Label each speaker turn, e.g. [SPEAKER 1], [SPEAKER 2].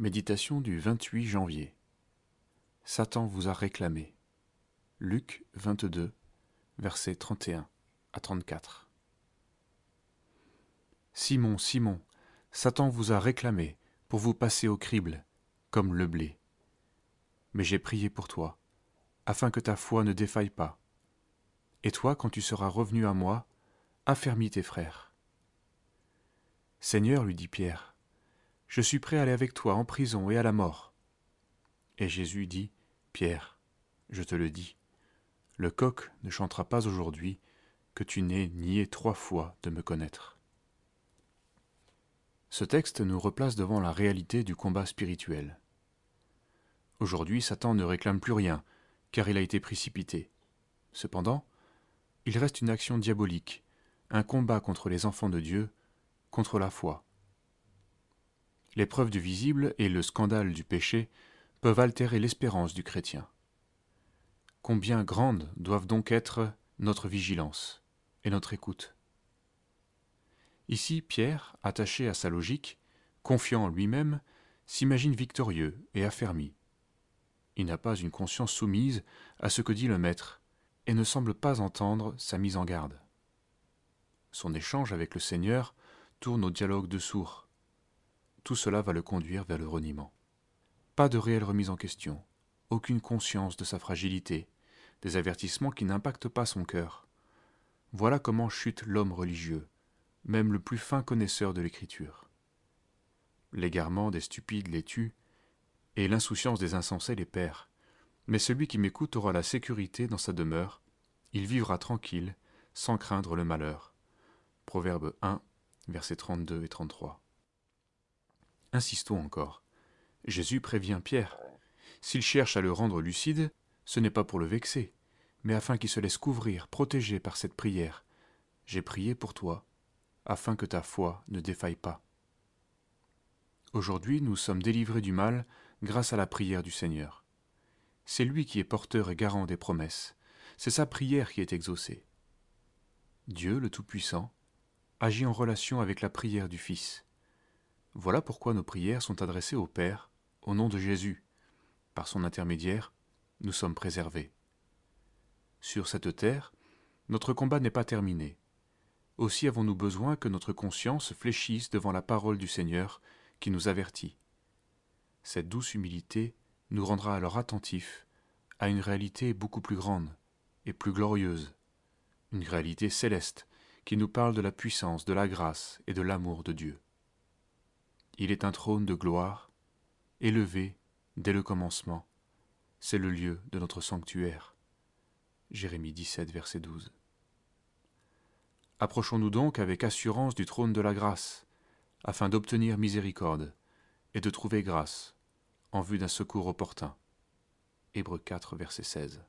[SPEAKER 1] Méditation du 28 janvier. Satan vous a réclamé. Luc 22, versets 31 à 34. Simon, Simon, Satan vous a réclamé pour vous passer au crible, comme le blé. Mais j'ai prié pour toi, afin que ta foi ne défaille pas. Et toi, quand tu seras revenu à moi, affermis tes frères. Seigneur, lui dit Pierre, je suis prêt à aller avec toi en prison et à la mort. Et Jésus dit, Pierre, je te le dis, le coq ne chantera pas aujourd'hui que tu n'aies nié trois fois de me connaître. Ce texte nous replace devant la réalité du combat spirituel. Aujourd'hui, Satan ne réclame plus rien, car il a été précipité. Cependant, il reste une action diabolique, un combat contre les enfants de Dieu, contre la foi. L'épreuve du visible et le scandale du péché peuvent altérer l'espérance du chrétien. Combien grandes doivent donc être notre vigilance et notre écoute? Ici, Pierre, attaché à sa logique, confiant en lui-même, s'imagine victorieux et affermi. Il n'a pas une conscience soumise à ce que dit le Maître et ne semble pas entendre sa mise en garde. Son échange avec le Seigneur tourne au dialogue de sourds, tout cela va le conduire vers le reniement. Pas de réelle remise en question, aucune conscience de sa fragilité, des avertissements qui n'impactent pas son cœur. Voilà comment chute l'homme religieux, même le plus fin connaisseur de l'écriture. L'égarement des stupides les tue, et l'insouciance des insensés les perd. Mais celui qui m'écoute aura la sécurité dans sa demeure, il vivra tranquille, sans craindre le malheur. Proverbe 1, versets 32 et 33. Insistons encore. Jésus prévient Pierre. S'il cherche à le rendre lucide, ce n'est pas pour le vexer, mais afin qu'il se laisse couvrir, protégé par cette prière. J'ai prié pour toi, afin que ta foi ne défaille pas. Aujourd'hui, nous sommes délivrés du mal grâce à la prière du Seigneur. C'est lui qui est porteur et garant des promesses. C'est sa prière qui est exaucée. Dieu, le Tout-Puissant, agit en relation avec la prière du Fils. Voilà pourquoi nos prières sont adressées au Père, au nom de Jésus. Par son intermédiaire, nous sommes préservés. Sur cette terre, notre combat n'est pas terminé. Aussi avons-nous besoin que notre conscience fléchisse devant la parole du Seigneur qui nous avertit. Cette douce humilité nous rendra alors attentifs à une réalité beaucoup plus grande et plus glorieuse, une réalité céleste qui nous parle de la puissance, de la grâce et de l'amour de Dieu. Il est un trône de gloire, élevé dès le commencement. C'est le lieu de notre sanctuaire. Jérémie 17, verset 12. Approchons-nous donc avec assurance du trône de la grâce, afin d'obtenir miséricorde et de trouver grâce en vue d'un secours opportun. Hébreux 4, verset 16.